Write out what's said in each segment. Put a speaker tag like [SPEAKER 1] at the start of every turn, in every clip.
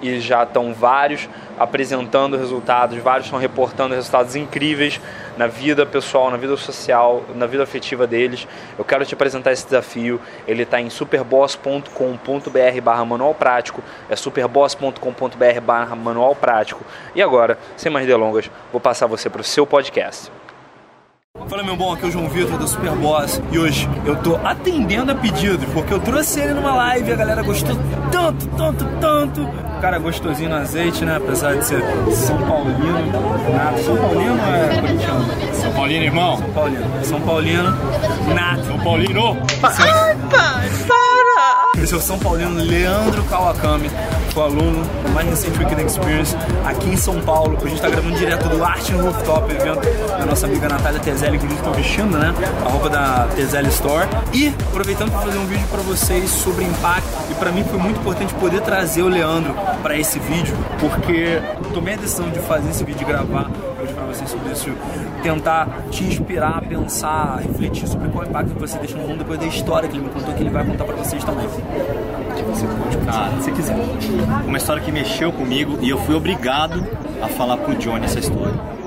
[SPEAKER 1] e já estão vários apresentando resultados, vários estão reportando resultados incríveis na vida pessoal, na vida social, na vida afetiva deles. Eu quero te apresentar esse desafio. Ele está em superboss.com.br barra manual prático. É superboss.com.br barra manual prático. E agora, sem mais delongas, vou passar você para o seu podcast.
[SPEAKER 2] Fala meu bom, aqui é o João Vitor do Superboss e hoje eu tô atendendo a pedidos porque eu trouxe ele numa live e a galera gostou tanto, tanto, tanto. Cara gostosinho no azeite, né? Apesar de ser São Paulino, nato. São Paulino é corintiano?
[SPEAKER 3] São Paulino, irmão?
[SPEAKER 2] São Paulino. São Paulino, nato.
[SPEAKER 3] São Paulino!
[SPEAKER 2] Ai, pai, é o São Paulino Leandro Kawakami, foi aluno do mais recente Weekend Experience aqui em São Paulo. A gente tá gravando direto do Arte no Rooftop, evento da nossa amiga Natália Tezelli, inclusive tô vestindo, né? A roupa da Tezelli Store. E aproveitando para fazer um vídeo para vocês sobre impacto. E para mim foi muito importante poder trazer o Leandro para esse vídeo, porque tomei a decisão de fazer esse vídeo e gravar sobre isso, tentar te inspirar a pensar, refletir sobre qual impacto que você deixa no mundo depois da história que ele me contou, que ele vai contar para vocês também. Você pode contar, se quiser.
[SPEAKER 3] Uma história que mexeu comigo e eu fui obrigado a falar pro Johnny essa história.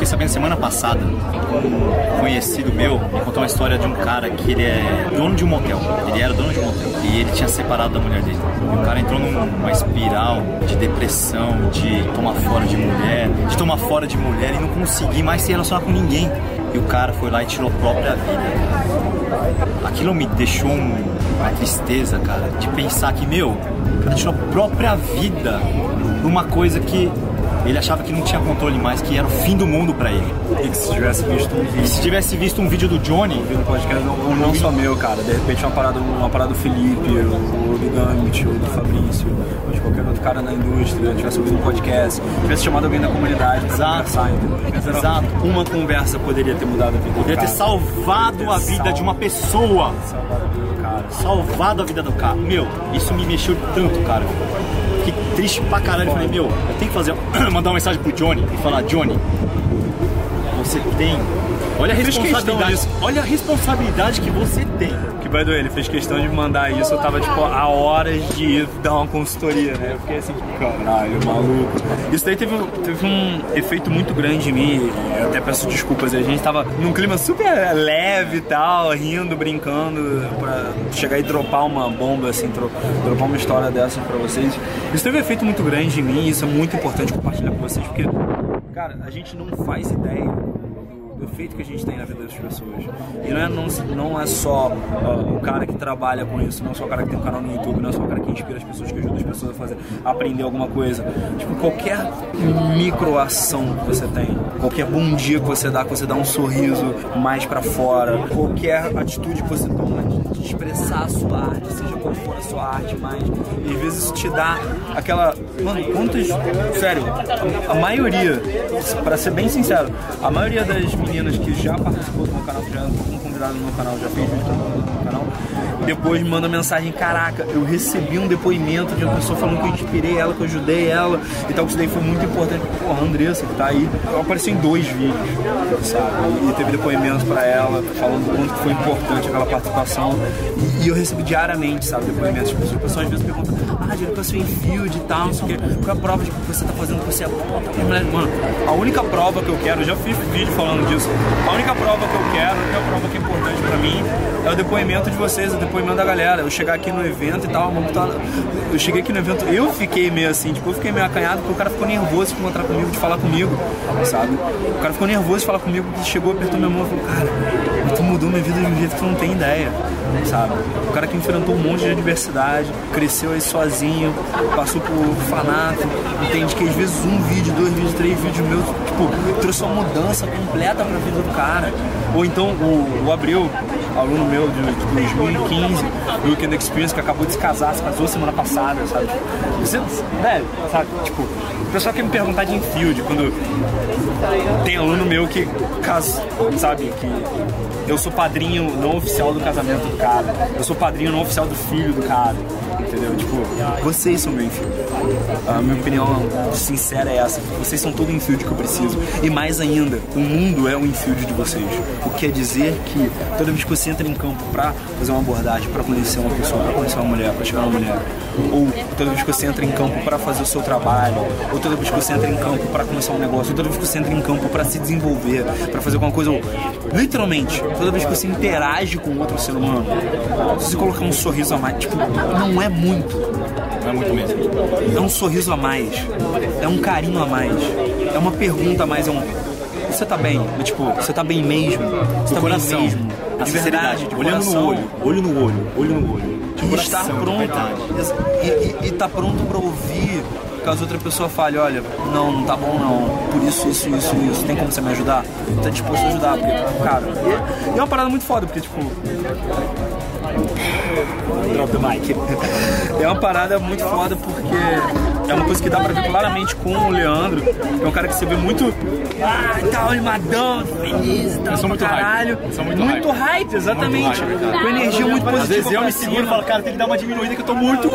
[SPEAKER 3] Fiquei sabendo semana passada, um conhecido meu me contou uma história de um cara que ele é dono de um motel. Ele era dono de um motel e ele tinha separado da mulher dele. E o cara entrou numa espiral de depressão, de tomar fora de mulher, de tomar fora de mulher e não conseguir mais se relacionar com ninguém. E o cara foi lá e tirou a própria vida. Aquilo me deixou um, uma tristeza, cara, de pensar que, meu, o cara tirou a própria vida numa coisa que ele achava que não tinha controle mais, que era o fim do mundo pra ele.
[SPEAKER 2] E que se tivesse visto um
[SPEAKER 3] E
[SPEAKER 2] vídeo
[SPEAKER 3] se tivesse visto um vídeo do Johnny,
[SPEAKER 2] no podcast, ou não só meu, cara, de repente uma parada, uma parada do Felipe, ou do Gambit, ou do Fabrício, ou de qualquer outro cara na indústria, tivesse ouvido um podcast, tivesse chamado alguém da comunidade pra
[SPEAKER 3] Exato.
[SPEAKER 2] conversar, entendeu?
[SPEAKER 3] Exato.
[SPEAKER 2] Uma conversa poderia ter mudado a vida do
[SPEAKER 3] poderia ter salvado a vida de uma pessoa.
[SPEAKER 2] Salvado a vida do cara.
[SPEAKER 3] Salvado a vida do cara. Meu, isso me mexeu tanto, cara. Fiquei triste pra caralho. Eu Falei, meu, eu tenho que fazer, mandar uma mensagem pro Johnny e falar, Johnny, você tem. Olha a responsabilidade. Olha a responsabilidade que você tem.
[SPEAKER 2] Que by the way, ele fez questão de mandar isso, eu tava tipo a horas de ir dar uma consultoria, né? Eu fiquei assim, tipo, caralho, maluco. Isso daí teve, teve um efeito muito grande em mim, eu até peço desculpas, a gente tava num clima super leve e tal, rindo, brincando, pra chegar e dropar uma bomba, assim, dropar uma história dessas pra vocês. Isso teve um efeito muito grande em mim, isso é muito importante compartilhar com vocês, porque, cara, a gente não faz ideia do efeito que a gente tem na vida das pessoas. E não é, não, não é só ó, o cara que trabalha com isso, não é só o cara que tem um canal no YouTube, não é só o cara que inspira as pessoas, que ajuda as pessoas a fazer, a aprender alguma coisa. Tipo, qualquer microação que você tem, qualquer bom dia que você dá, que você dá um sorriso mais pra fora, qualquer atitude que você toma de, expressar a sua arte, seja qual for a sua arte mais, às vezes isso te dá aquela. Mano, quantas. Sério, a, maioria, pra ser bem sincero, a maioria das meninas que já participou do meu canal, já como convidado no meu canal, já fez vídeo no meu canal, depois me manda mensagem, caraca, eu recebi um depoimento de uma pessoa falando que eu inspirei ela, que eu ajudei ela e tal, que isso daí foi muito importante. Porra, a Andressa, que tá aí, ela apareceu em dois vídeos, sabe? E teve depoimento pra ela, falando do quanto foi importante aquela participação. E, eu recebo diariamente, sabe, depoimentos. Tipo, as pessoas às vezes perguntam, eu sou em field e tal, não sei o quê. Qual é a prova de que você tá fazendo que você é bom? Tá? Mulher, Mano, a única prova que eu quero, já fiz vídeo falando disso, a única prova que eu quero, que é a prova que é importante pra mim, é o depoimento de vocês, o depoimento da galera. Eu chegar aqui no evento e tal, eu cheguei aqui no evento, eu fiquei meio assim, tipo, eu fiquei meio acanhado porque o cara ficou nervoso de encontrar comigo, de falar comigo, sabe? O cara ficou nervoso de falar comigo, que chegou, apertou minha mão e falou, cara, tu mudou minha vida de um jeito que tu não tem ideia, sabe? O cara que enfrentou um monte de adversidade, cresceu aí sozinho, passou por orfanato, entende que às vezes um vídeo, dois vídeos, três vídeos meus, tipo, trouxe uma mudança completa pra vida do cara. Ou então o, o Abreu, aluno meu de, de 2015, do Weekend Experience, que acabou de se casar, se casou semana passada, sabe? Você, velho, sabe? Tipo, o pessoal quer me perguntar de infield, quando tem aluno meu que casa, sabe? Que eu sou padrinho não oficial do casamento do cara, eu sou padrinho não oficial do filho do cara entendeu? Tipo, vocês são meu infield. A minha opinião sincera é essa. Vocês são todo o infield que eu preciso. E mais ainda, o mundo é o infield de vocês. O que quer dizer que toda vez que você entra em campo pra fazer uma abordagem, pra conhecer uma pessoa, pra conhecer uma mulher, pra chegar uma mulher, ou toda vez que você entra em campo pra fazer o seu trabalho, ou toda vez que você entra em campo pra começar um negócio, ou toda vez que você entra em campo pra se desenvolver, pra fazer alguma coisa, ou, literalmente, toda vez que você interage com outro ser humano, se você colocar um sorriso a mais, tipo, não é muito.
[SPEAKER 3] É muito mesmo.
[SPEAKER 2] É um sorriso a mais. É um carinho a mais. É uma pergunta a mais. É um. Você tá bem? É tipo, você tá bem mesmo? Você tá
[SPEAKER 3] coração.
[SPEAKER 2] bem mesmo?
[SPEAKER 3] A
[SPEAKER 2] De verdade,
[SPEAKER 3] sinceridade,
[SPEAKER 2] de
[SPEAKER 3] olhando
[SPEAKER 2] coração.
[SPEAKER 3] no olho, olho no olho, olho no olho. De
[SPEAKER 2] E
[SPEAKER 3] coração,
[SPEAKER 2] estar pronto. E, e, e tá pronto pra ouvir. Caso outra pessoa fale, olha, não, não tá bom não, por isso, isso, isso, isso, tem como você me ajudar? Tá disposto a ajudar, porque, cara, e é uma parada muito foda, porque, tipo, Drop the mic. É uma parada muito foda porque é uma coisa que dá pra ver claramente com o Leandro, é um cara que você vê muito. Ah, tá animadão, feliz, tá
[SPEAKER 3] são muito
[SPEAKER 2] caralho.
[SPEAKER 3] hype. São muito
[SPEAKER 2] hype, exatamente.
[SPEAKER 3] Muito hype,
[SPEAKER 2] com energia muito positiva.
[SPEAKER 3] Às vezes eu me seguro e falo, cara, tem que dar uma diminuída que eu tô muito.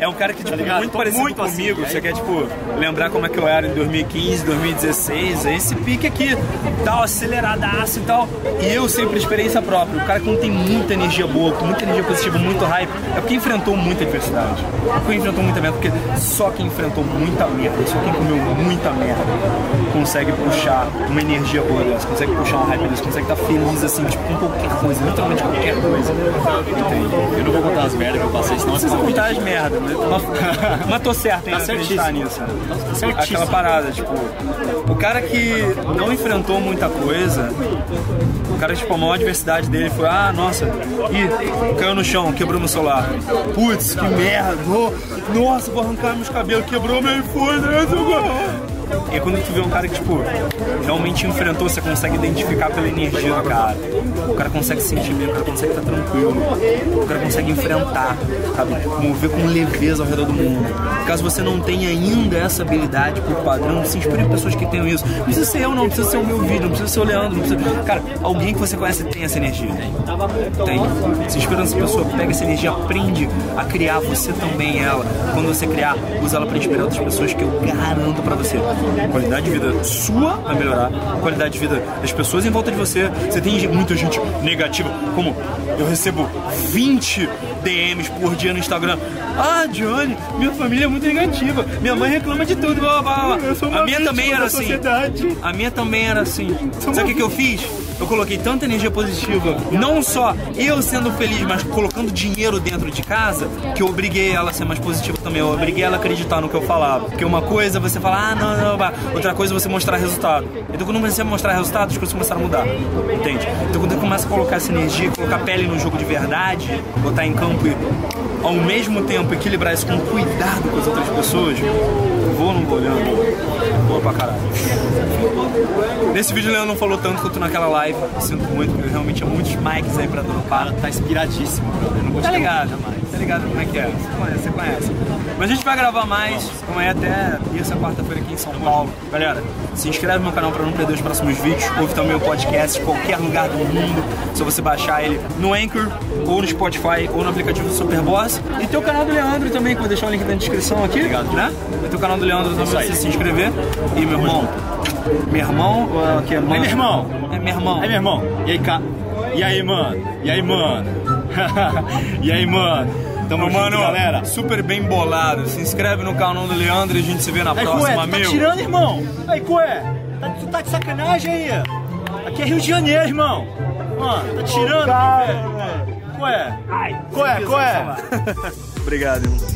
[SPEAKER 2] É um cara que, tipo,
[SPEAKER 3] ligado?
[SPEAKER 2] muito parecido
[SPEAKER 3] muito assim,
[SPEAKER 2] comigo.
[SPEAKER 3] aí-
[SPEAKER 2] Você quer, tipo, lembrar como é que eu era em 2015, 2016. É esse pique aqui, tal, aceleradaço e tal. E eu sempre, experiência própria. O cara que não tem muita energia boa, muita energia positiva, muito hype, é porque enfrentou muita adversidade. É porque enfrentou muita merda, porque só quem enfrentou muita merda, só quem comeu muita merda, consegue puxar uma energia boa dessa, consegue puxar uma hype dessa, consegue estar feliz, assim, tipo, com qualquer coisa, literalmente qualquer coisa. Entende?
[SPEAKER 3] Eu não vou contar as merdas que eu passei, senão
[SPEAKER 2] Não precisa contar as merdas, mas, mas, mas tô certo em
[SPEAKER 3] Tá
[SPEAKER 2] acreditar nisso.
[SPEAKER 3] Tá certíssimo.
[SPEAKER 2] Aquela parada, tipo, o cara que não enfrentou muita coisa, o cara, tipo, a maior adversidade dele foi, ah, nossa, ih, caiu no chão, quebrou meu celular. Putz, que merda, nossa, vou arrancar meus cabelos, quebrou meu iPhone. E quando tu vê um cara que, tipo, realmente enfrentou, você consegue identificar pela energia do cara. O cara consegue sentir bem, o cara consegue estar tranquilo. O cara consegue enfrentar, sabe? Mover com leveza ao redor do mundo. Caso você não tenha ainda essa habilidade por padrão, se inspire em pessoas que tenham isso. Não precisa ser eu, não, precisa ser o meu vídeo, não precisa ser o Leandro, não precisa. Cara, alguém que você conhece tem essa energia. Tem. Se inspira nessa pessoa, pega essa energia, aprende a criar você também ela. Quando você criar, usa ela pra inspirar outras pessoas que eu garanto pra você. A qualidade de vida sua vai melhorar, a qualidade de vida das pessoas em volta de você. Você tem muita gente negativa, como eu recebo 20 DMs por dia no Instagram. Ah, Johnny, minha família é muito negativa. Minha mãe reclama de tudo. Blá, blá, blá. A minha também era assim. A minha também era assim. Sabe o que, que eu fiz? Eu coloquei tanta energia positiva, não só eu sendo feliz, mas colocando dinheiro dentro de casa, que eu obriguei ela a ser mais positiva também. Eu obriguei ela a acreditar no que eu falava. Porque uma coisa é você falar, ah, não, não, não. Outra coisa é você mostrar resultado. Então quando você mostrar resultado, as coisas começaram a mudar. Entende? Então quando eu começo a colocar essa energia, colocar pele no jogo de verdade, botar em campo e ao mesmo tempo equilibrar isso com cuidado com as outras pessoas, vou ou não vou, Leandro? Vou pra caralho. Nesse vídeo o Leandro não falou tanto quanto naquela live. Sinto muito, porque realmente tinha muitos mics aí pra dropar.
[SPEAKER 3] Tá inspiradíssimo, brother. Eu não vou te
[SPEAKER 2] Tá ligado,
[SPEAKER 3] jamais.
[SPEAKER 2] Ligado como é que é? Você conhece, você conhece. Mas a gente vai gravar mais, como é até terça, quarta-feira aqui em São Paulo. Galera, se inscreve no meu canal pra não perder os próximos vídeos. Ouve também o podcast de qualquer lugar do mundo. Só você baixar ele no Anchor, ou no Spotify, ou no aplicativo do Superboss. E tem o canal do Leandro também, que eu vou deixar o link na descrição aqui.
[SPEAKER 3] Obrigado.
[SPEAKER 2] Né? Vai ter o canal do Leandro também pra você se inscrever. E meu irmão, meu irmão, uh, que é mano.
[SPEAKER 3] meu irmão.
[SPEAKER 2] É meu irmão.
[SPEAKER 3] Aí, meu irmão. E aí, ca... E aí, mano? E aí, mano? e aí, mano? Tamo
[SPEAKER 2] Meu
[SPEAKER 3] junto,
[SPEAKER 2] mano,
[SPEAKER 3] galera.
[SPEAKER 2] super bem bolado. Se inscreve no canal do Leandro e a gente se vê na
[SPEAKER 3] Aí,
[SPEAKER 2] próxima,
[SPEAKER 3] Cué, tá
[SPEAKER 2] meu.
[SPEAKER 3] tirando, irmão? Aí, Cué, tá, tu tá de sacanagem aí? Aqui é Rio de Janeiro, irmão. Mano, tá tirando, aqui, velho. Qual é? Qual é? Qual é?
[SPEAKER 2] Obrigado, irmão.